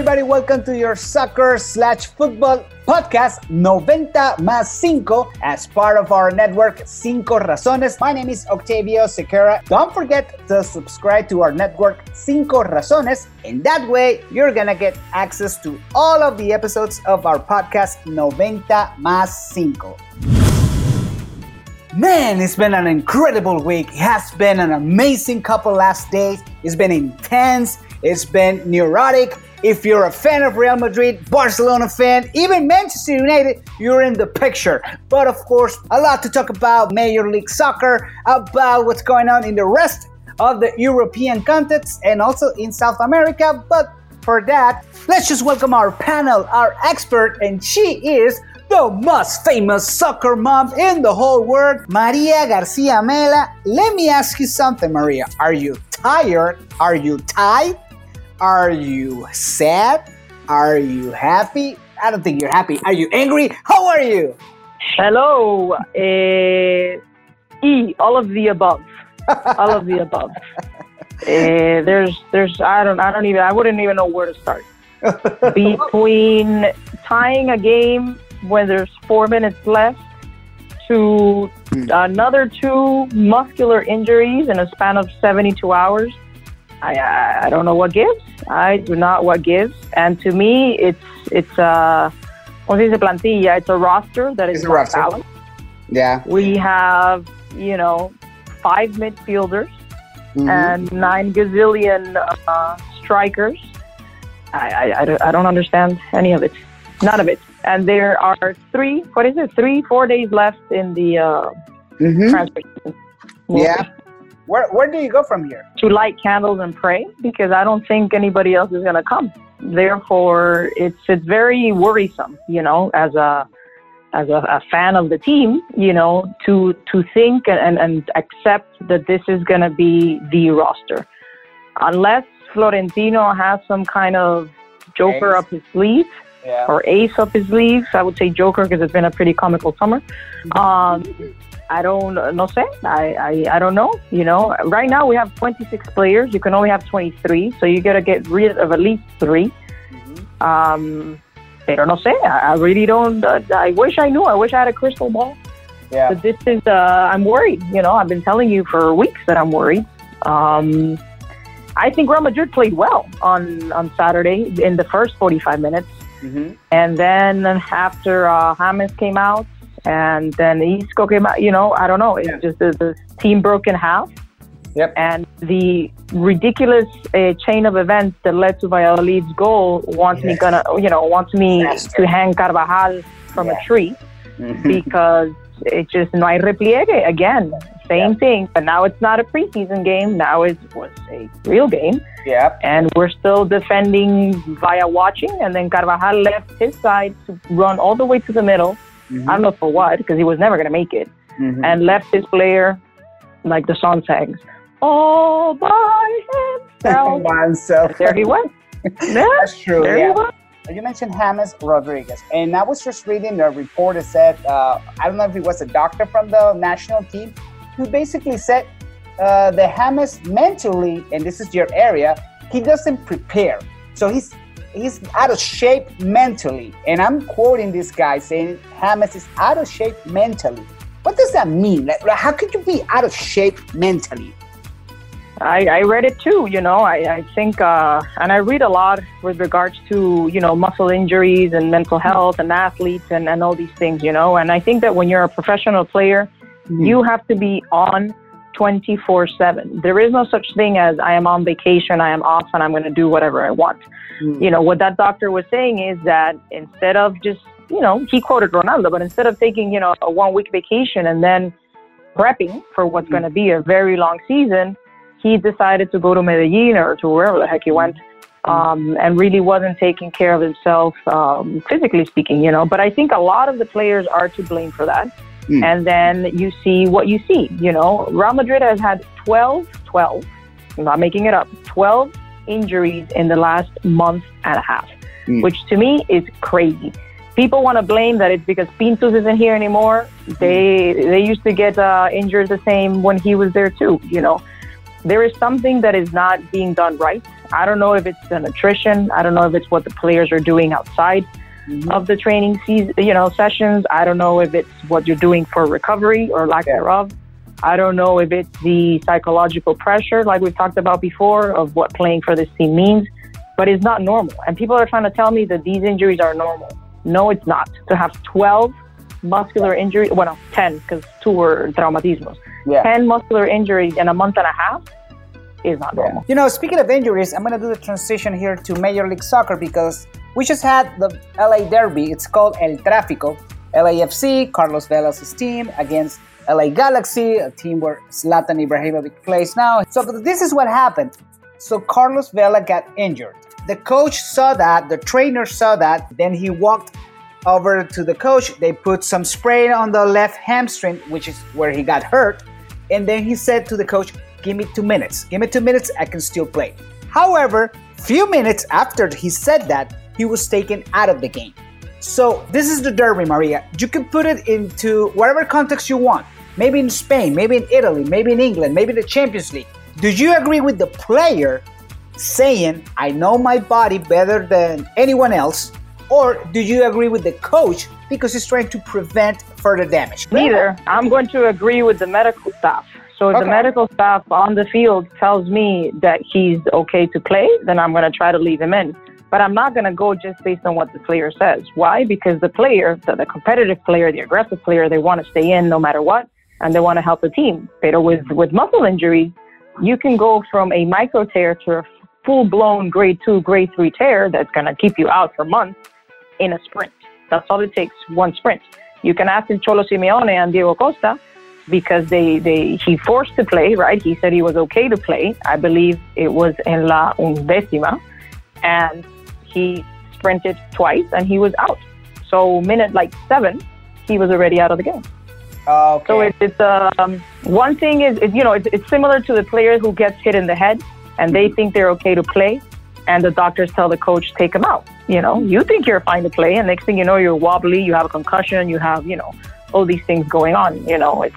Everybody? Welcome to your soccer slash football podcast 90 más 5 as part of our network Cinco Razones. My name is Octavio Sequeira. Don't forget to subscribe to our network Cinco Razones, and that way you're gonna get access to all of the episodes of our podcast 90 más 5. Man, it's been an incredible week. It has been an amazing couple last days. It's been intense. It's been neurotic. If you're a fan of Real Madrid, Barcelona fan, even Manchester United, you're in the picture. But of course, a lot to talk about Major League Soccer, about what's going on in the rest of the European context and also in South America. But for that, let's just welcome our panel, our expert, and she is the most famous soccer mom in the whole world, Maria Garcia Mela. Let me ask you something, Maria. Are you tired? Are you tired? Are you sad? Are you happy? I don't think you're happy. Are you angry? How are you? Hello. Uh, e, all of the above. all of the above. Uh, there's, there's, I don't, I don't even, I wouldn't even know where to start. Between tying a game when there's four minutes left to another two muscular injuries in a span of 72 hours. I, I, I don't know what gives. I do not what gives. And to me, it's it's a ¿cómo se plantilla? It's a roster that is not balanced. Yeah. We have you know five midfielders Mhm. and nine gazillion uh, strikers. I, I, I, don't, I don't understand any of it. None of it. And there are three, what is it, three, four days left in the uh, Mhm. transfer season. Yeah. Where, where do you go from here? To light candles and pray because I don't think anybody else is going to come. Therefore, it's it's very worrisome, you know, as a as a, a fan of the team, you know, to to think and, and accept that this is going to be the roster, unless Florentino has some kind of joker Ace. up his sleeve Yeah. or ace up his sleeve. I would say joker because it's been a pretty comical summer. Um, I don't no sé. I, I I don't know. You know, right now we have 26 players. You can only have 23, so you got to get rid of at least 3 Mhm. Um, pero no sé. I, I really don't. Uh, I wish I knew. I wish I had a crystal ball. Yeah. But this is. Uh, I'm worried. You know, I've been telling you for weeks that I'm worried. Um, I think Real Madrid played well on on Saturday in the first 45 minutes. Mhm. And then after uh, James came out, and then Isco came out, you know, I don't know. It's Yeah. just the, the team broke in half. Yep. And the ridiculous uh, chain of events that led to Valladolid's goal wants me gonna, you know, wants me to hang Carvajal from Yeah. a tree because it just no hay repliegue again. Same thing, but now it's not a preseason game. Now it was a real game Yeah. and we're still defending via watching. And then Carvajal left his side to run all the way to the middle. Mhm. I don't know for what, because he was never going to make it, Mhm. and left his player, like the song sang, all by himself. Oneself. there he went. Yeah, That's true. there yeah. he went. You mentioned James Rodriguez, and I was just reading a report that said uh, I don't know if he was a doctor from the national team who basically said uh, that James mentally, and this is your area, he doesn't prepare. So he's he's out of shape mentally, and I'm quoting this guy saying Hamas is out of shape mentally. What does that mean? Like, how could you be out of shape mentally? I, I read it too, you know. I, I think, uh, and I read a lot with regards to, you know, muscle injuries and mental health and athletes and, and all these things, you know. And I think that when you're a professional player, you have to be on 24 7. There is no such thing as I am on vacation, I am off, and I'm going to do whatever I want. Mm. You know, what that doctor was saying is that instead of just, you know, he quoted Ronaldo, but instead of taking, you know, a one week vacation and then prepping for what's going to be a very long season, he decided to go to Medellin or to wherever the heck he went. Um, and really wasn't taking care of himself, um, physically speaking, you know. But I think a lot of the players are to blame for that. Mm. And then you see what you see, you know. Real Madrid has had 12, 12, I'm not making it up, 12 injuries in the last month and a half, Mm. which to me is crazy. People want to blame that it's because Pintus isn't here anymore. They they used to get uh, injured the same when he was there too. You know, there is something that is not being done right, I don't know if it's the nutrition. I don't know if it's what the players are doing outside mm-hmm. of the training season, you know, sessions. I don't know if it's what you're doing for recovery or lack thereof. I don't know if it's the psychological pressure, like we've talked about before, of what playing for this team means, but it's not normal. And people are trying to tell me that these injuries are normal. No, it's not. To have 12 muscular injuries, well, no, 10, because two were traumatismos. Yeah. 10 muscular injuries in a month and a half is not normal. You know, speaking of injuries, I'm going to do the transition here to Major League Soccer because we just had the LA Derby. It's called El Tráfico. LAFC, Carlos Vela's team against LA Galaxy, a team where Zlatan Ibrahimovic plays now. So this is what happened. So Carlos Vela got injured. The coach saw that, the trainer saw that, then he walked over to the coach. They put some spray on the left hamstring, which is where he got hurt. And then he said to the coach, Give me two minutes. Give me two minutes, I can still play. However, a few minutes after he said that, he was taken out of the game. So this is the derby, Maria. You can put it into whatever context you want. Maybe in Spain, maybe in Italy, maybe in England, maybe the Champions League. Do you agree with the player saying, I know my body better than anyone else? Or do you agree with the coach because he's trying to prevent further damage? Neither. I'm going to agree with the medical staff. So if okay. the medical staff on the field tells me that he's okay to play, then I'm going to try to leave him in. But I'm not going to go just based on what the player says. Why? Because the player, the, the competitive player, the aggressive player, they want to stay in no matter what, and they want to help the team. But with, with muscle injuries, you can go from a micro tear to a full blown grade two, grade three tear that's going to keep you out for months in a sprint. That's all it takes, one sprint. You can ask Cholo Simeone and Diego Costa because they, they he forced to play, right? He said he was okay to play. I believe it was in La Undécima. And he sprinted twice and he was out. So minute like seven, he was already out of the game. Okay. So it, it's um, one thing is, is you know it's, it's similar to the player who gets hit in the head and they think they're okay to play, and the doctors tell the coach take him out. You know, you think you're fine to play, and next thing you know, you're wobbly, you have a concussion, you have you know all these things going on. You know, it's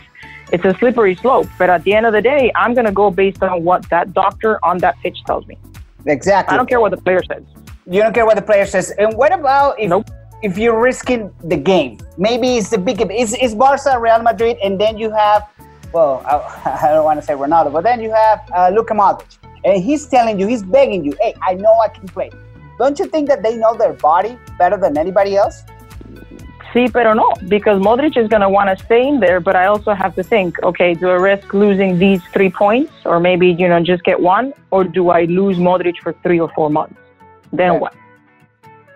it's a slippery slope. But at the end of the day, I'm going to go based on what that doctor on that pitch tells me. Exactly. I don't care what the player says. You don't care what the player says. And what about if nope. if you're risking the game? Maybe it's the big. It's, it's Barca, Real Madrid, and then you have. Well, I, I don't want to say Ronaldo, but then you have uh, Luka Modric, and he's telling you, he's begging you, "Hey, I know I can play." Don't you think that they know their body better than anybody else? Sí, pero no, because Modric is going to want to stay in there, but I also have to think, okay, do I risk losing these three points or maybe, you know, just get one? Or do I lose Modric for three or four months? Then what?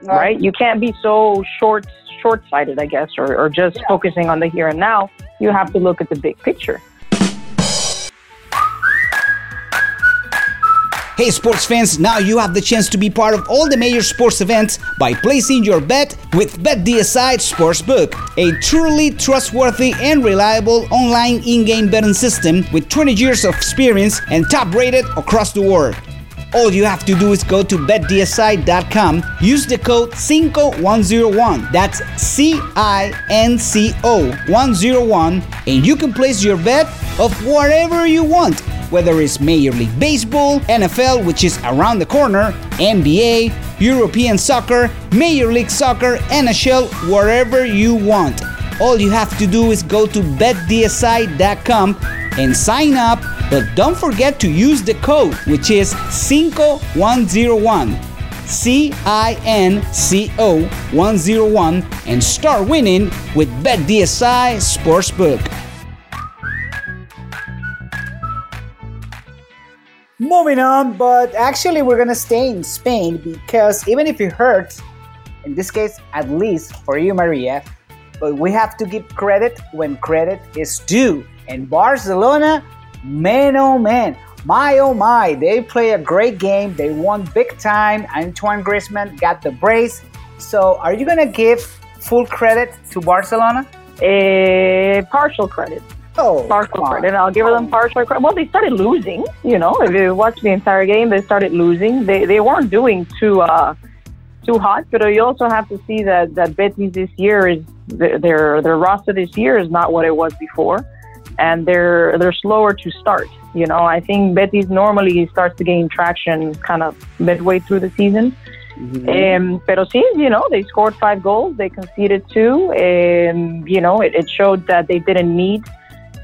Right? You can't be so short short sighted, I guess, or, or just yeah. focusing on the here and now. You have to look at the big picture. Hey sports fans, now you have the chance to be part of all the major sports events by placing your bet with BetDSI Sportsbook, a truly trustworthy and reliable online in-game betting system with 20 years of experience and top rated across the world. All you have to do is go to betdsi.com, use the code CINCO101, that's C I N C O 101, and you can place your bet of whatever you want whether it's Major League Baseball, NFL, which is around the corner, NBA, European soccer, Major League Soccer, NHL, wherever you want. All you have to do is go to betdsi.com and sign up, but don't forget to use the code, which is CINCO101. C I N C O 101 and start winning with BetDSI Sportsbook. Moving on, but actually, we're gonna stay in Spain because even if it hurts, in this case, at least for you, Maria, but we have to give credit when credit is due. And Barcelona, man, oh man, my oh my, they play a great game. They won big time. Antoine Griezmann got the brace. So, are you gonna give full credit to Barcelona? A partial credit. Oh, partial credit. I'll give them partial credit. Well, they started losing. You know, if you watch the entire game, they started losing. They they weren't doing too uh too hot, but you also have to see that that Betis this year is their their roster this year is not what it was before. And they're they're slower to start. You know, I think Betis normally starts to gain traction kind of midway through the season. Mm-hmm. Um, pero sí, you know, they scored five goals, they conceded two, and you know, it, it showed that they didn't need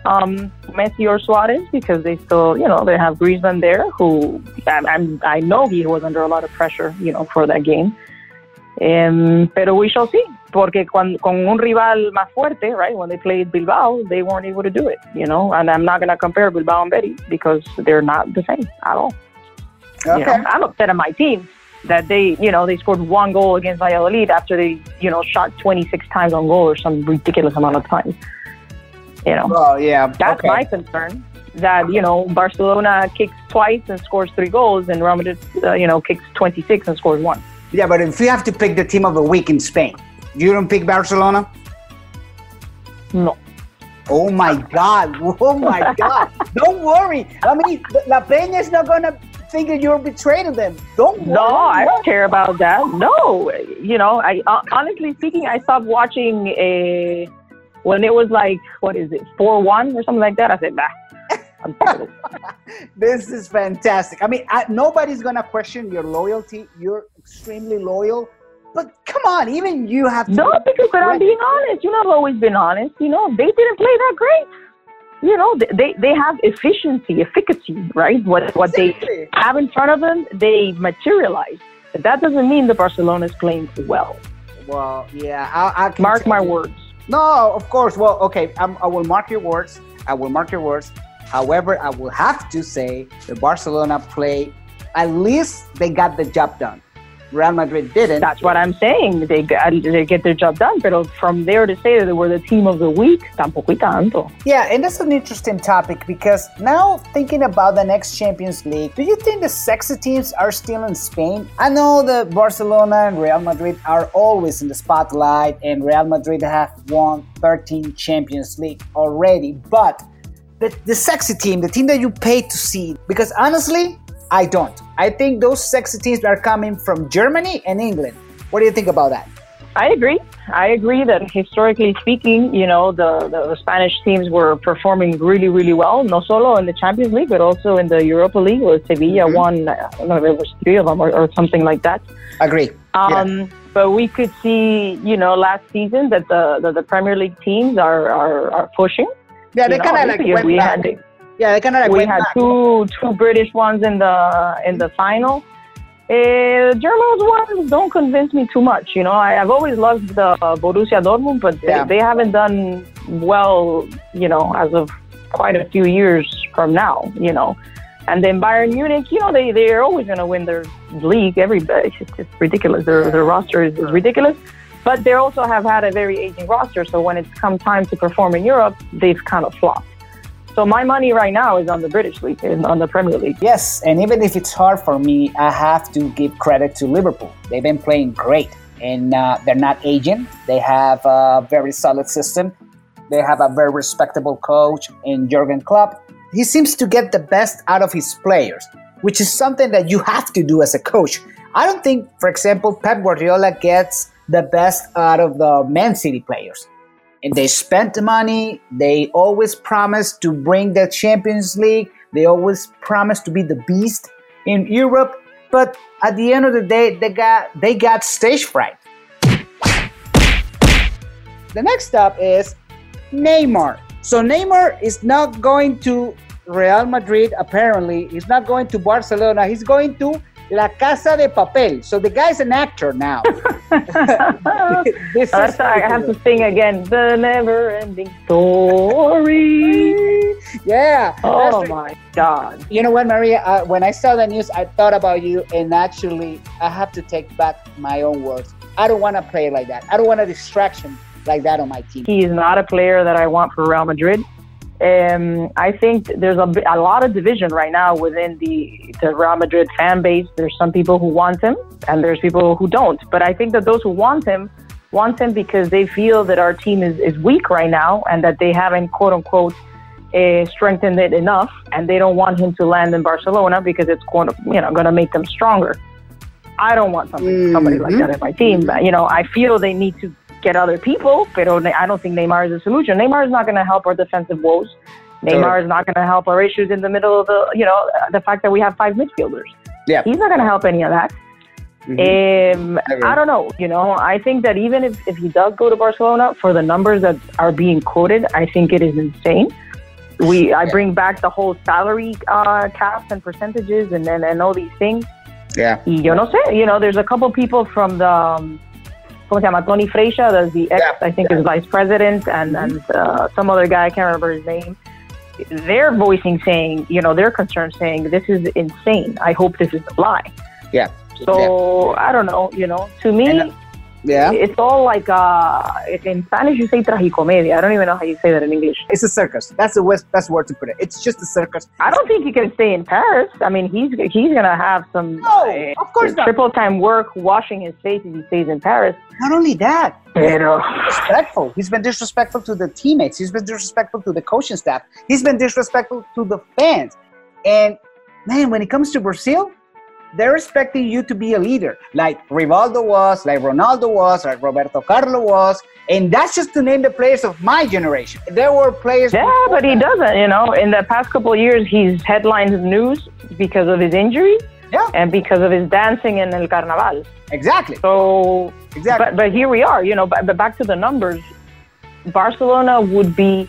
um, Messi or Suarez because they still, you know, they have Griezmann there, who I, I'm, I know he was under a lot of pressure, you know, for that game. Um, pero we shall see, porque con, con un rival más fuerte, right? When they played Bilbao, they weren't able to do it, you know. And I'm not going to compare Bilbao and Betty because they're not the same at all. Okay. You know, I'm upset at my team that they, you know, they scored one goal against Valladolid after they, you know, shot 26 times on goal or some ridiculous amount of times. You know. Oh yeah. That's okay. my concern. That you know, Barcelona kicks twice and scores three goals, and Real Madrid, uh, you know, kicks 26 and scores one. Yeah, but if you have to pick the team of the week in Spain, you don't pick Barcelona. No. Oh my God! Oh my God! don't worry. I mean, La Peña is not gonna think that you're betraying them. Don't worry. No, I don't care about that. No, you know, I uh, honestly speaking, I stopped watching a when it was like what is it four one or something like that. I said, nah. this is fantastic. I mean, I, nobody's gonna question your loyalty. You're extremely loyal. But come on, even you have to. No, because but I'm being honest. You know, I've always been honest. You know, they didn't play that great. You know, they they have efficiency, efficacy, right? What what exactly. they have in front of them, they materialize. But that doesn't mean the Barcelona is playing well. Well, yeah, I, I mark my you. words. No, of course. Well, okay, I'm, I will mark your words. I will mark your words. However, I will have to say the Barcelona play, at least they got the job done. Real Madrid didn't. That's what I'm saying. They uh, they get their job done, but from there to say that they were the team of the week, tampoco tanto. Yeah, and that's an interesting topic because now thinking about the next Champions League, do you think the sexy teams are still in Spain? I know that Barcelona and Real Madrid are always in the spotlight, and Real Madrid have won 13 Champions League already, but the, the sexy team, the team that you pay to see, because honestly, I don't. I think those sexy teams are coming from Germany and England. What do you think about that? I agree. I agree that historically speaking, you know, the, the Spanish teams were performing really, really well, not solo in the Champions League, but also in the Europa League, where Sevilla mm-hmm. won, I don't know if it was three of them or, or something like that. Agree. Um, yeah. But we could see, you know, last season that the, the, the Premier League teams are, are, are pushing. Yeah, they kind of like went we back. Had, yeah, they kind of like we had back. two two British ones in the in the final. Uh, German ones don't convince me too much. You know, I, have always loved the uh, Borussia Dortmund, but yeah. they, they haven't done well. You know, as of quite a few years from now. You know, and then Bayern Munich, you know, they they're always going to win their league. Every it's, it's ridiculous. Their their roster is, is ridiculous. But they also have had a very aging roster. So when it's come time to perform in Europe, they've kind of flopped. So my money right now is on the British League on the Premier League. Yes, and even if it's hard for me, I have to give credit to Liverpool. They've been playing great, and uh, they're not aging. They have a very solid system. They have a very respectable coach in Jurgen Klopp. He seems to get the best out of his players, which is something that you have to do as a coach. I don't think, for example, Pep Guardiola gets the best out of the Man City players and they spent the money. They always promised to bring the Champions League. They always promised to be the beast in Europe. But at the end of the day, they got they got stage fright. The next stop is Neymar. So Neymar is not going to Real Madrid. Apparently, he's not going to Barcelona. He's going to La Casa de Papel. So the guy's an actor now. this oh, sorry, I have to sing again. The never ending story. yeah. Oh my God. You know what, Maria? Uh, when I saw the news, I thought about you, and actually, I have to take back my own words. I don't want to play like that. I don't want a distraction like that on my team. He is not a player that I want for Real Madrid. Um, I think there's a, a lot of division right now within the, the Real Madrid fan base. There's some people who want him, and there's people who don't. But I think that those who want him want him because they feel that our team is, is weak right now and that they haven't, quote unquote, uh, strengthened it enough, and they don't want him to land in Barcelona because it's going to, you know, going to make them stronger. I don't want somebody, mm-hmm. somebody like that in my team. But, you know, I feel they need to get other people, but I don't think Neymar is a solution. Neymar is not going to help our defensive woes. Neymar is not going to help our issues in the middle of the, you know, the fact that we have five midfielders. Yeah. He's not going to help any of that. Um, I don't know. You know, I think that even if, if he does go to Barcelona, for the numbers that are being quoted, I think it is insane. We I bring back the whole salary uh, caps and percentages and, and and all these things. Yeah. Y yo no sé. You know, there's a couple people from the. Um, ¿Cómo se llama? Tony Freixa, that's the ex, Yeah. I think, is vice president, and, and uh, some other guy, I can't remember his name. They're voicing saying, you know, they're concerned saying, this is insane. I hope this is a lie. Yeah. So I don't know, you know. To me, And, Yeah. it's all like uh, in Spanish you say tragicomedia. I don't even know how you say that in English. It's a circus. That's the best, best word to put it. It's just a circus. I don't think he can stay in Paris. I mean, he's he's gonna have some No, uh, of course not. triple time work washing his face if he stays in Paris. Not only that, disrespectful. He's been disrespectful to the teammates. He's been disrespectful to the coaching staff. He's been disrespectful to the fans. And man, when it comes to Brazil, they're expecting you to be a leader, like Rivaldo was, like Ronaldo was, like Roberto Carlos was, and that's just to name the players of my generation. There were players. yeah, but he doesn't. You know, in the past couple of years, he's headlined news because of his injury Yeah, and because of his dancing in El Carnaval. exactly, So exactly. But but here we are, you know. But, but back to the numbers, Barcelona would be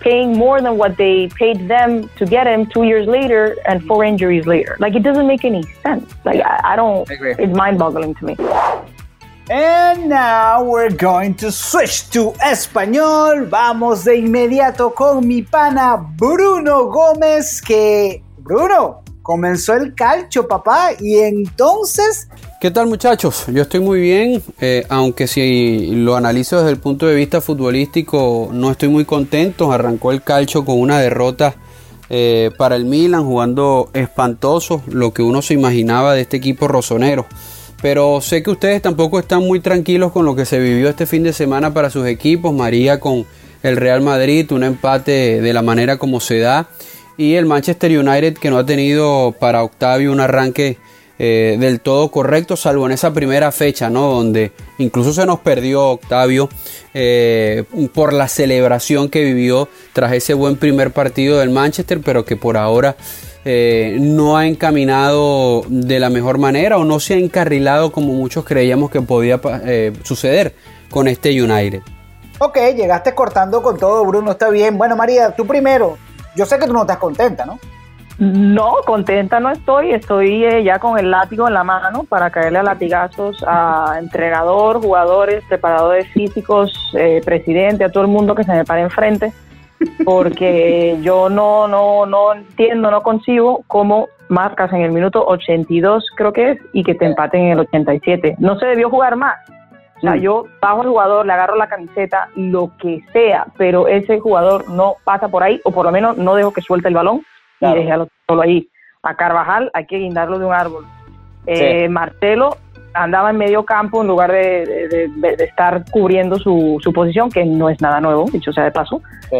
paying more than what they paid them to get him two years later and four injuries later. Like it doesn't make any sense. Like I, I don't. I agree. It's mind-boggling to me. And now we're going to switch to español. Vamos de inmediato con mi pana Bruno Gómez, que Bruno comenzó el calcio, papá, y entonces ¿Qué tal muchachos? Yo estoy muy bien, eh, aunque si lo analizo desde el punto de vista futbolístico no estoy muy contento. Arrancó el calcio con una derrota eh, para el Milan, jugando espantoso, lo que uno se imaginaba de este equipo rosonero. Pero sé que ustedes tampoco están muy tranquilos con lo que se vivió este fin de semana para sus equipos. María con el Real Madrid, un empate de la manera como se da. Y el Manchester United que no ha tenido para Octavio un arranque eh, del todo correcto, salvo en esa primera fecha, ¿no? Donde incluso se nos perdió Octavio eh, por la celebración que vivió tras ese buen primer partido del Manchester, pero que por ahora eh, no ha encaminado de la mejor manera o no se ha encarrilado como muchos creíamos que podía suceder con este United. Ok, llegaste cortando con todo, Bruno, está bien. Bueno, María, tú primero. Yo sé que tú no estás contenta, ¿no? No, contenta no estoy. Estoy eh, ya con el látigo en la mano para caerle a latigazos a entrenador, jugadores, preparadores físicos, eh, presidente, a todo el mundo que se me pare enfrente, porque yo no, no, no entiendo, no concibo cómo marcas en el minuto 82, creo que es, y que te empaten en el 87. No se debió jugar más. O sea, Mm. yo bajo al jugador, le agarro la camiseta, lo que sea, pero ese jugador no pasa por ahí, o por lo menos no dejo que suelte el balón Claro. y déjalo solo ahí. A Carvajal hay que guindarlo de un árbol. Eh, Marcelo andaba en medio campo en lugar de, de- de- de estar cubriendo su, su posición, que no es nada nuevo, dicho sea de paso. Sí.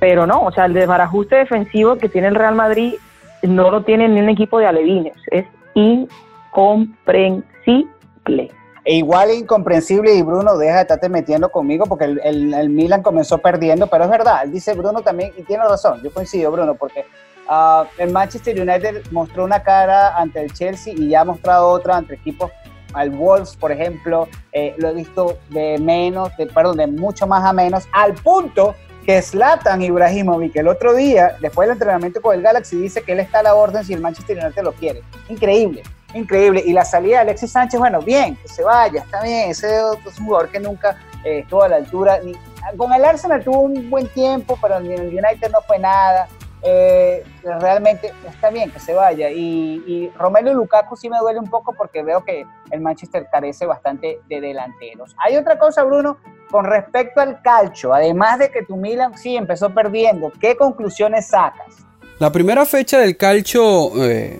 Pero no, o sea, el desbarajuste defensivo que tiene el Real Madrid no lo tiene ni un equipo de alevines. Es incomprensible. E igual incomprensible y Bruno, deja de estarte metiendo conmigo porque el, el- el Milan comenzó perdiendo, pero es verdad, él dice Bruno también, y tiene razón, yo coincido Bruno, porque ah, el Manchester United mostró una cara ante el Chelsea y ya ha mostrado otra ante equipos, al Wolves, por ejemplo, eh, lo he visto de menos, de, perdón, de mucho más a menos, al punto que Zlatan Ibrahimovic el otro día, después del entrenamiento con el Galaxy, dice que él está a la orden si el Manchester United lo quiere. Increíble, increíble. Y la salida de Alexis Sánchez, bueno, bien, que se vaya, está bien. Ese es un jugador que nunca eh, estuvo a la altura. Ni, con el Arsenal tuvo un buen tiempo, pero en el United no fue nada. Eh, realmente está bien que se vaya. Y, y Romelu Lukaku sí me duele un poco porque veo que el Manchester carece bastante de delanteros. Hay otra cosa, Bruno, con respecto al calcio, además de que tu Milan sí empezó perdiendo, ¿qué conclusiones sacas? La primera fecha del calcio eh,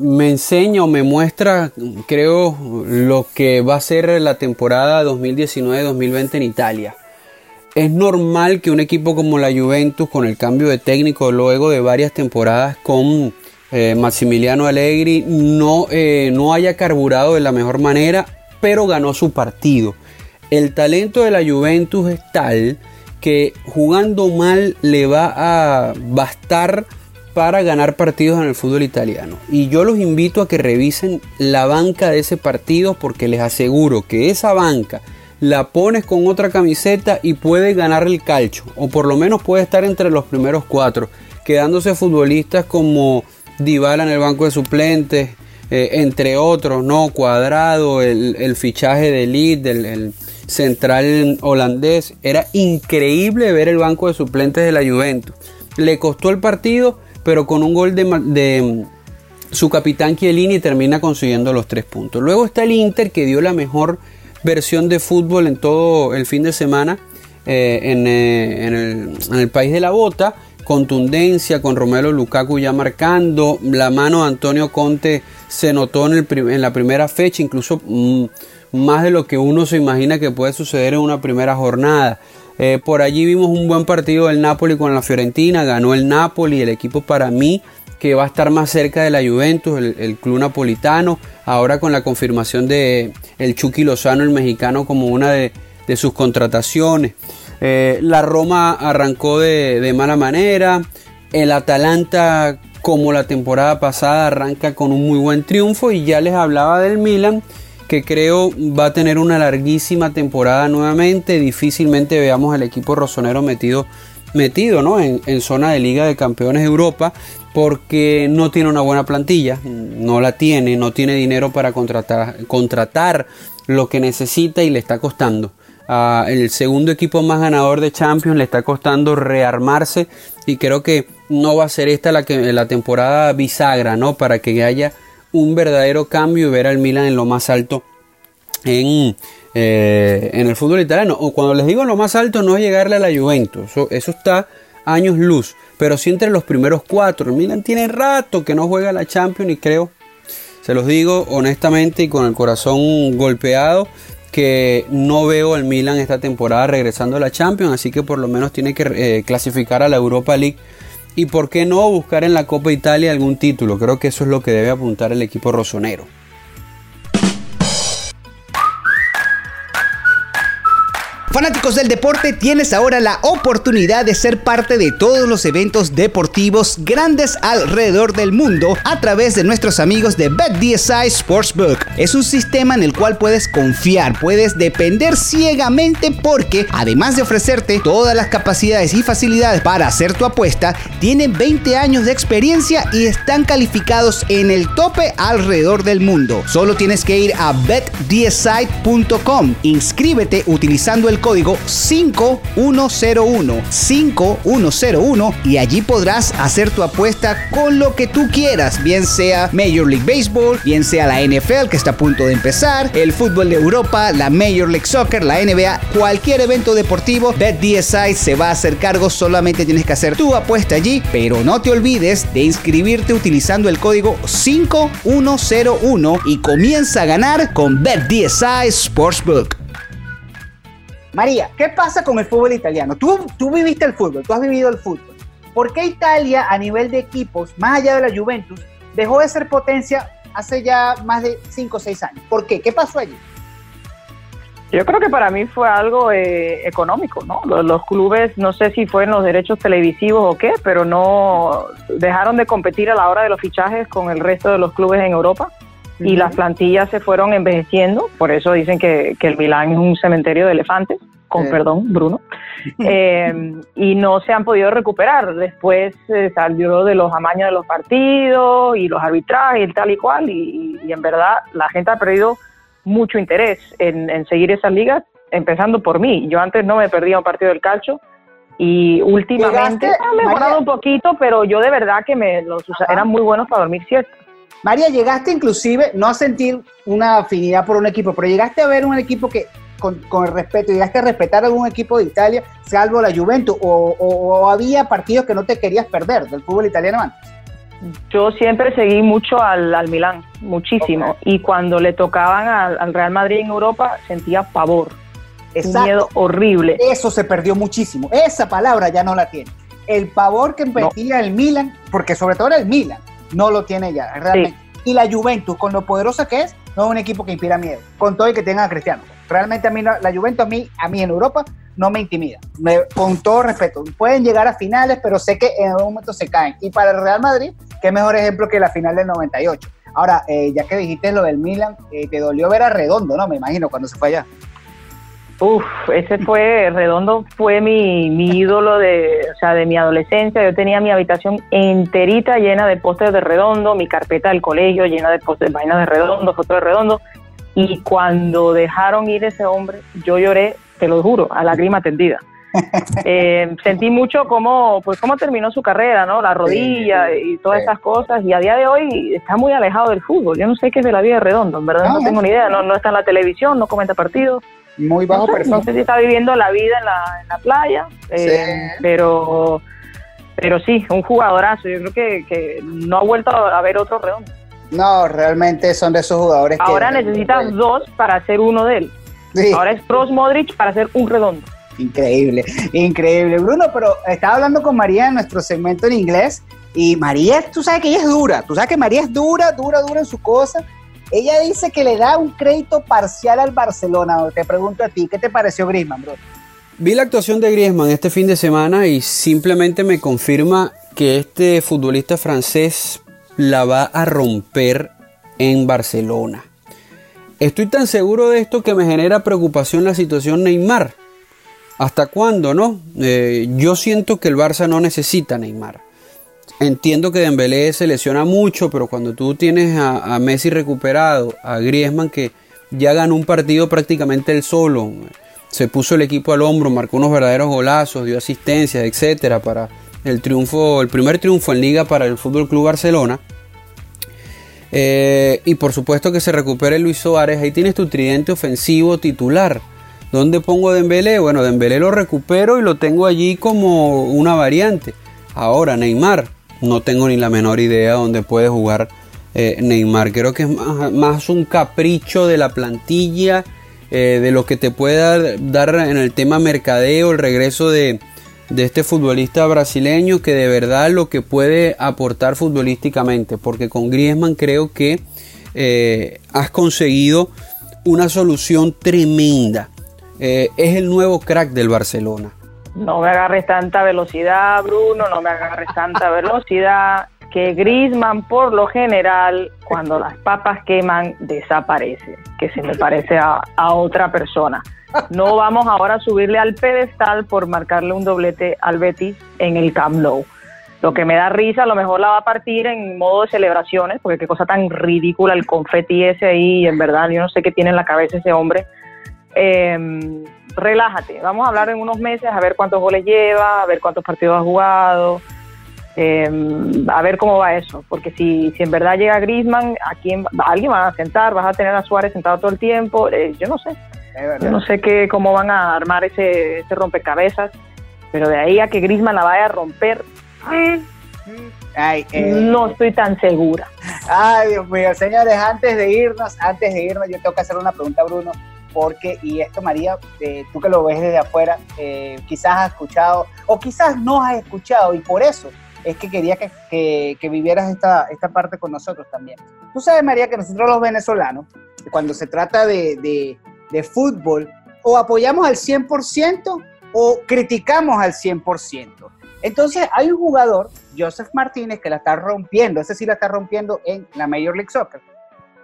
me enseña o me muestra, creo, lo que va a ser la temporada 2019-2020 en Italia. Es normal que un equipo como la Juventus, con el cambio de técnico luego de varias temporadas con eh, Maximiliano Allegri, no, eh, no haya carburado de la mejor manera, pero ganó su partido. El talento de la Juventus es tal que jugando mal le va a bastar para ganar partidos en el fútbol italiano. Y yo los invito a que revisen la banca de ese partido porque les aseguro que esa banca la pones con otra camiseta y puede ganar el calcho. O por lo menos puede estar entre los primeros cuatro. Quedándose futbolistas como Dybala en el banco de suplentes. Eh, entre otros, ¿no? Cuadrado, el, fichaje de Lid, el central holandés. Era increíble ver el banco de suplentes de la Juventus. Le costó el partido, pero con un gol de, de su capitán Chiellini termina consiguiendo los tres puntos. Luego está el Inter que dio la mejor versión de fútbol en todo el fin de semana eh, eh, en, el, país de la bota. Contundencia con Romero Lukaku ya marcando. La mano de Antonio Conte se notó en, el, en la primera fecha, incluso mm, más de lo que uno se imagina que puede suceder en una primera jornada. Eh, por allí vimos un buen partido del Napoli con la Fiorentina, ganó el Napoli, el equipo para mí que va a estar más cerca de la Juventus, el, club napolitano, ahora con la confirmación de el Chucky Lozano, el mexicano, como una de, sus contrataciones. Eh, la Roma arrancó de, mala manera, el Atalanta, como la temporada pasada, arranca con un muy buen triunfo y ya les hablaba del Milan que creo va a tener una larguísima temporada nuevamente. Difícilmente veamos al equipo rosonero metido, metido ¿no? en, zona de Liga de Campeones de Europa porque no tiene una buena plantilla, no la tiene, no tiene dinero para contratar, contratar lo que necesita y le está costando. Uh, el segundo equipo más ganador de Champions le está costando rearmarse y creo que no va a ser esta la, que, la temporada bisagra, ¿no? Para que haya un verdadero cambio y ver al Milan en lo más alto en, eh, en el fútbol italiano. O cuando les digo lo más alto no es llegarle a la Juventus, eso, está años luz, pero sí entre los primeros cuatro. El Milan tiene rato que no juega la Champions y creo, se los digo honestamente y con el corazón golpeado, que no veo al Milan esta temporada regresando a la Champions, así que por lo menos tiene que eh, clasificar a la Europa League y por qué no buscar en la Copa Italia algún título. Creo que eso es lo que debe apuntar el equipo rosonero. Fanáticos del deporte, tienes ahora la oportunidad de ser parte de todos los eventos deportivos grandes alrededor del mundo a través de nuestros amigos de BetDSI Sportsbook. Es un sistema en el cual puedes confiar, puedes depender ciegamente porque además de ofrecerte todas las capacidades y facilidades para hacer tu apuesta, tienen 20 años de experiencia y están calificados en el tope alrededor del mundo. Solo tienes que ir a betdsi.com, inscríbete utilizando el código 5101 5101 y allí podrás hacer tu apuesta con lo que tú quieras, bien sea Major League Baseball, bien sea la NFL que está a punto de empezar, el fútbol de Europa, la Major League Soccer, la NBA, cualquier evento deportivo, BetDSI se va a hacer cargo, solamente tienes que hacer tu apuesta allí, pero no te olvides de inscribirte utilizando el código 5101 y comienza a ganar con BetDSI Sportsbook. María, ¿qué pasa con el fútbol italiano? Tú, tú viviste el fútbol, tú has vivido el fútbol. ¿Por qué Italia a nivel de equipos, más allá de la Juventus, dejó de ser potencia hace ya más de 5 o 6 años? ¿Por qué? ¿Qué pasó allí? Yo creo que para mí fue algo eh, económico, ¿no? Los, clubes, no sé si fueron los derechos televisivos o qué, pero no dejaron de competir a la hora de los fichajes con el resto de los clubes en Europa y las plantillas se fueron envejeciendo, por eso dicen que, que el Milán es un cementerio de elefantes, con perdón, Bruno, eh, y no se han podido recuperar. Después eh, salió de los amaños de los partidos y los arbitrajes y tal y cual, y, en verdad la gente ha perdido mucho interés en, en, seguir esas ligas, empezando por mí. Yo antes no me perdía un partido del calcio y últimamente ha mejorado un poquito, pero yo de verdad que me los eran muy buenos para dormir cierto. María, llegaste inclusive no a sentir una afinidad por un equipo, pero llegaste a ver un equipo que, con, el respeto, llegaste a respetar a algún equipo de Italia, salvo la Juventus, o, había partidos que no te querías perder del fútbol italiano antes. Yo siempre seguí mucho al, al Milán, muchísimo. Y cuando le tocaban al, Real Madrid en Europa, sentía pavor. Un miedo horrible. Eso se perdió muchísimo. Esa palabra ya no la tiene. El pavor que metía el Milan, porque sobre todo era el Milan, no lo tiene ya, realmente. Y la Juventus, con lo poderosa que es, no es un equipo que inspira miedo, con todo y que tenga a Cristiano. Realmente a mí la Juventus, a mí, a mí en Europa, no me intimida. con todo respeto, pueden llegar a finales, pero sé que en algún momento se caen. Y para el Real Madrid, qué mejor ejemplo que la final del 98. Ahora, eh, ya que dijiste lo del Milan, eh, te dolió ver a Redondo, ¿no? Me imagino, cuando se fue allá. Uf, ese fue, Redondo fue mi, mi ídolo de, o sea, de mi adolescencia. Yo tenía mi habitación enterita llena de pósteres de Redondo, mi carpeta del colegio llena de pósteres, vainas de Redondo, fotos de Redondo. Y cuando dejaron ir ese hombre, yo lloré, te lo juro, a lágrima tendida. Eh, sentí mucho cómo, pues, cómo terminó su carrera, ¿no? La rodilla y todas esas cosas. Y a día de hoy está muy alejado del fútbol. Yo no sé qué es de la vida de Redondo, en verdad no, tengo ni idea. No, no está en la televisión, no comenta partidos muy bajo no sé, No sé si está viviendo la vida en la, en la playa, eh, pero, pero sí, un jugadorazo. Yo creo que, que no ha vuelto a ver otro redondo. No, realmente son de esos jugadores Ahora necesitas dos para ser uno de él. Ahora es Pros Modric para ser un redondo. Increíble, increíble. Bruno, pero estaba hablando con María en nuestro segmento en inglés y María, tú sabes que ella es dura, tú sabes que María es dura, dura, dura en su cosa ella dice que le da un crédito parcial al Barcelona. Te pregunto a ti, ¿qué te pareció Griezmann, bro? Vi la actuación de Griezmann este fin de semana y simplemente me confirma que este futbolista francés la va a romper en Barcelona. Estoy tan seguro de esto que me genera preocupación la situación Neymar. ¿Hasta cuándo, no? Eh, yo siento que el Barça no necesita Neymar. Entiendo que Dembélé se lesiona mucho, pero cuando tú tienes a, Messi recuperado, a Griezmann que ya ganó un partido prácticamente él solo, se puso el equipo al hombro, marcó unos verdaderos golazos, dio asistencia, etcétera, para el triunfo, el primer triunfo en liga para el Fútbol Club Barcelona. Eh, y por supuesto que se recupere Luis Suárez. Ahí tienes tu tridente ofensivo titular. ¿Dónde pongo Dembélé? Bueno, Dembélé lo recupero y lo tengo allí como una variante. Ahora, Neymar no tengo ni la menor idea dónde puede jugar eh, Neymar. Creo que es más, un capricho de la plantilla, eh, de lo que te pueda dar en el tema mercadeo, el regreso de, este futbolista brasileño, que de verdad lo que puede aportar futbolísticamente. Porque con Griezmann creo que eh, has conseguido una solución tremenda. es el nuevo crack del Barcelona no me agarres tanta velocidad, Bruno, no me agarres tanta velocidad, que Grisman por lo general, cuando las papas queman, desaparece, que se me parece a, otra persona. No vamos ahora a subirle al pedestal por marcarle un doblete al Betis en el Camp Nou. Lo que me da risa, a lo mejor la va a partir en modo de celebraciones, porque qué cosa tan ridícula el confeti ese ahí, en verdad, yo no sé qué tiene en la cabeza ese hombre. Eh, relájate, vamos a hablar en unos meses a ver cuántos goles lleva, a ver cuántos partidos ha jugado, em, a ver cómo va eso, porque si, si en verdad llega Griezmann, ¿a quién, alguien va a sentar? ¿Vas a tener a Suárez sentado todo el tiempo? Eh, yo no sé, yo no sé qué, cómo van a armar ese, ese rompecabezas, pero de ahí a que Griezmann la vaya a romper... Eh, no estoy tan segura. Ay, Dios mío, señores, antes de irnos, antes de irnos, yo tengo que hacer una pregunta, Bruno porque, y esto María, eh, tú que lo ves desde afuera, eh, quizás has escuchado o quizás no has escuchado y por eso es que quería que, que, vivieras esta, esta parte con nosotros también. Tú sabes María que nosotros los venezolanos, cuando se trata de, de, de fútbol, o apoyamos al 100% o criticamos al 100%. Entonces hay un jugador, Joseph Martínez, que la está rompiendo, ese sí la está rompiendo en la Major League Soccer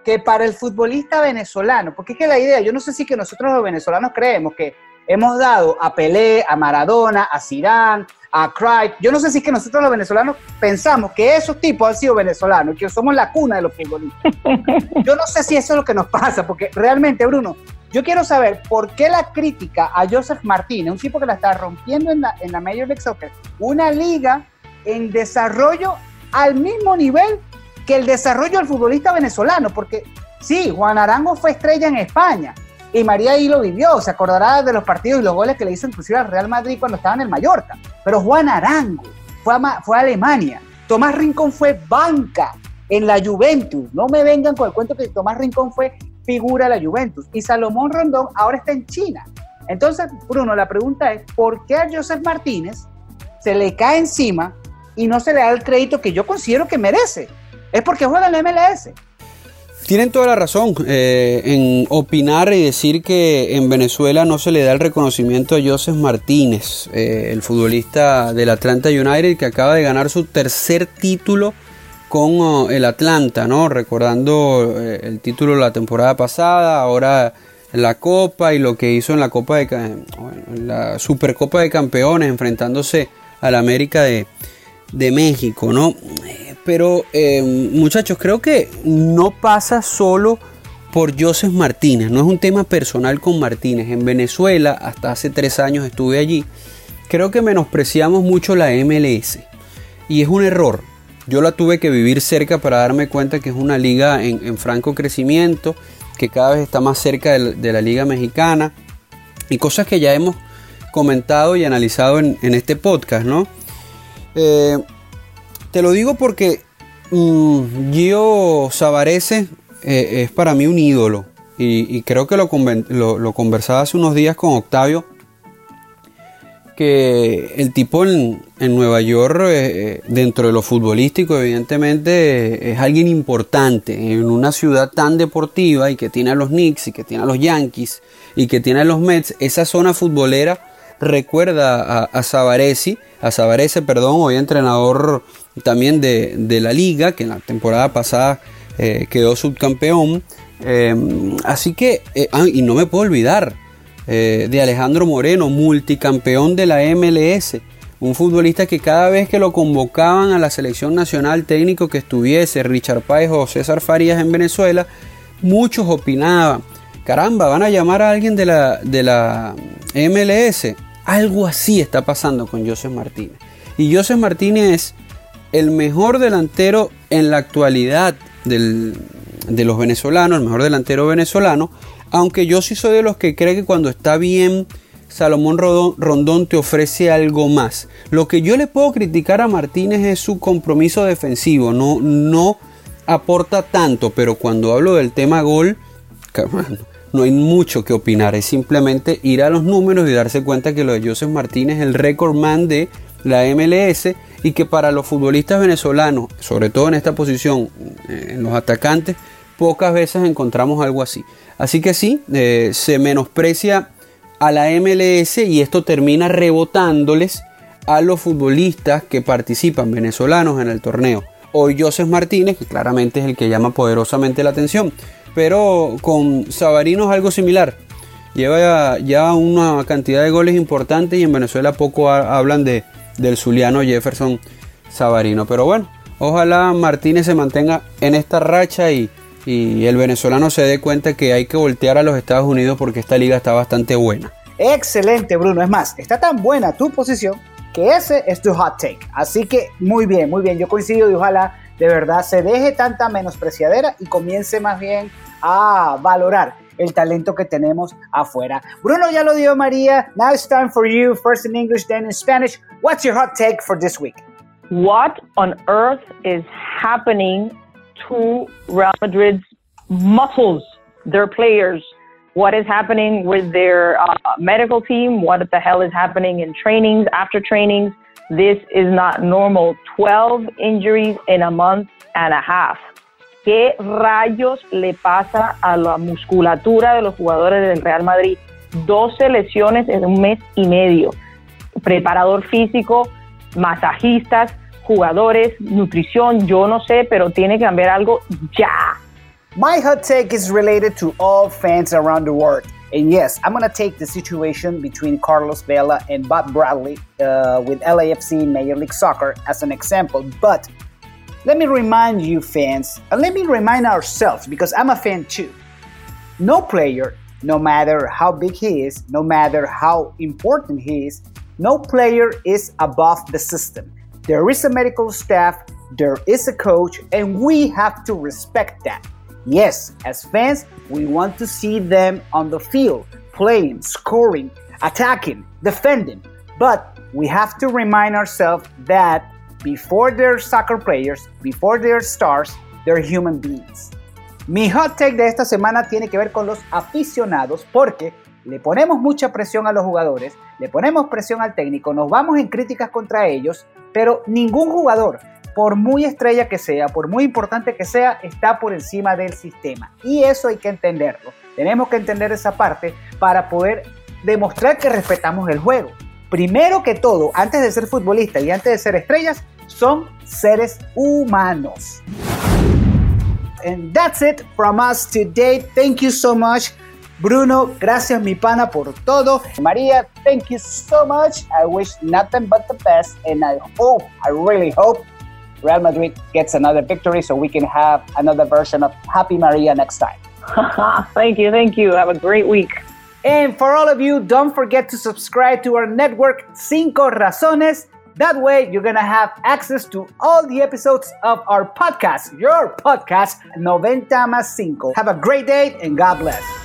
que para el futbolista venezolano, porque es que la idea, yo no sé si que nosotros los venezolanos creemos que hemos dado a Pelé, a Maradona, a Zidane, a Cruyff, yo no sé si es que nosotros los venezolanos pensamos que esos tipos han sido venezolanos, que somos la cuna de los futbolistas. Yo no sé si eso es lo que nos pasa, porque realmente, Bruno, yo quiero saber por qué la crítica a Joseph Martínez, un tipo que la está rompiendo en la, en la Major League Soccer, una liga en desarrollo al mismo nivel que el desarrollo del futbolista venezolano, porque sí, Juan Arango fue estrella en España y María ahí lo vivió, se acordará de los partidos y los goles que le hizo inclusive al Real Madrid cuando estaba en el Mallorca, pero Juan Arango fue a, Alemania, Tomás Rincón fue banca en la Juventus, no me vengan con el cuento que Tomás Rincón fue figura de la Juventus y Salomón Rondón ahora está en China. Entonces, Bruno, la pregunta es, ¿por qué a Joseph Martínez se le cae encima y no se le da el crédito que yo considero que merece? es porque juega en la MLS. Tienen toda la razón eh, en opinar y decir que en Venezuela no se le da el reconocimiento a Joseph Martínez, eh, el futbolista del Atlanta United que acaba de ganar su tercer título con oh, el Atlanta, ¿no? Recordando eh, el título la temporada pasada, ahora la Copa y lo que hizo en la Copa de la Supercopa de Campeones enfrentándose al América de, de México, ¿no? Pero eh, muchachos, creo que no pasa solo por Joseph Martínez, no es un tema personal con Martínez. En Venezuela, hasta hace tres años estuve allí, creo que menospreciamos mucho la MLS. Y es un error. Yo la tuve que vivir cerca para darme cuenta que es una liga en, franco crecimiento, que cada vez está más cerca de, la liga mexicana. Y cosas que ya hemos comentado y analizado en, este podcast, ¿no? Eh, te lo digo porque mm, Gio Savarese eh, es para mí un ídolo. Y, creo que lo, conversaba hace unos días con Octavio. Que el tipo en, Nueva York, eh, eh, dentro de lo futbolístico, evidentemente es alguien importante. En una ciudad tan deportiva y que tiene a los Knicks y que tiene a los Yankees y que tiene a los Mets, esa zona futbolera recuerda a, a Savarese, a Savarese, perdón, hoy entrenador también de, la liga, que en la temporada pasada eh, quedó subcampeón. Em, así que, eh, ah, y no me puedo olvidar eh, de Alejandro Moreno, multicampeón de la MLS. Un futbolista que cada vez que lo convocaban a la selección nacional técnico que estuviese Richard Páez o César Farías en Venezuela, muchos opinaban, caramba, van a llamar a alguien de la, de la MLS. Algo así está pasando con José Martínez. Y José Martínez el mejor delantero en la actualidad de los venezolanos, el mejor delantero venezolano, aunque yo sí soy de los que cree que cuando está bien, Salomón Rondón te ofrece algo más. Lo que yo le puedo criticar a Martínez es su compromiso defensivo, no, no aporta tanto, pero cuando hablo del tema gol, no hay mucho que opinar, es simplemente ir a los números y darse cuenta que lo de Joseph Martínez es el récord man de la MLS y que para los futbolistas venezolanos, sobre todo en esta posición, eh, en los atacantes, pocas veces encontramos algo así. Así que sí, eh, se menosprecia a la MLS y esto termina rebotándoles a los futbolistas que participan venezolanos en el torneo. Hoy Joseph Martínez, que claramente es el que llama poderosamente la atención, pero con Sabarino es algo similar. Lleva ya, una cantidad de goles importantes y en Venezuela poco hablan de, del Zuliano Jefferson Savarino. Pero bueno, ojalá Martínez se mantenga en esta racha y, y el venezolano se dé cuenta que hay que voltear a los Estados Unidos porque esta liga está bastante buena. Excelente, Bruno. Es más, está tan buena tu posición que ese es tu hot take. Así que muy bien, muy bien. Yo coincido y ojalá de verdad se deje tanta menospreciadera y comience más bien a valorar el talento que tenemos afuera. Bruno ya lo dio María. Now it's time for you, first in English, then in Spanish. What's your hot take for this week? What on earth is happening to Real Madrid's muscles, their players? What is happening with their uh, medical team? What the hell is happening in trainings, after trainings? This is not normal. 12 injuries in a month and a half. ¿Qué rayos le pasa a la musculatura de los jugadores del Real Madrid? 12 lesiones en un mes y medio. Preparador físico, masajistas, jugadores, nutrición, yo no sé, pero tiene que cambiar algo ya. My hot take is related to all fans around the world. And yes, I'm going to take the situation between Carlos Vela and Bob Bradley uh, with LAFC Major League Soccer as an example. But let me remind you, fans, and let me remind ourselves, because I'm a fan too. No player, no matter how big he is, no matter how important he is, no player is above the system. There is a medical staff, there is a coach, and we have to respect that. Yes, as fans, we want to see them on the field, playing, scoring, attacking, defending. But we have to remind ourselves that before they're soccer players, before they're stars, they're human beings. Mi hot take de esta semana tiene que ver con los aficionados porque le ponemos mucha presión a los jugadores, le ponemos presión al técnico, nos vamos en críticas contra ellos, pero ningún jugador por muy estrella que sea, por muy importante que sea, está por encima del sistema. Y eso hay que entenderlo. Tenemos que entender esa parte para poder demostrar que respetamos el juego. Primero que todo, antes de ser futbolista y antes de ser estrellas, son seres humanos. And that's it from us today. Thank you so much. Bruno, gracias mi pana por todo. Maria, thank you so much. I wish nothing but the best and I hope, I really hope Real Madrid gets another victory so we can have another version of Happy Maria next time. thank you, thank you. Have a great week. And for all of you, don't forget to subscribe to our network Cinco Razones. That way, you're gonna have access to all the episodes of our podcast, your podcast, 90 más Cinco. Have a great day and God bless.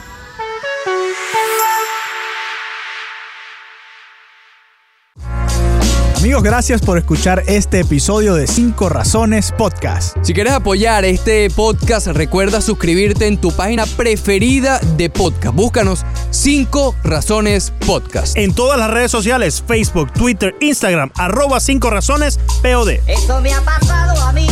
Amigos, gracias por escuchar este episodio de 5 Razones Podcast. Si quieres apoyar este podcast, recuerda suscribirte en tu página preferida de podcast. Búscanos 5 Razones Podcast. En todas las redes sociales, Facebook, Twitter, Instagram, arroba 5 Razones POD. Eso me ha pasado a mí.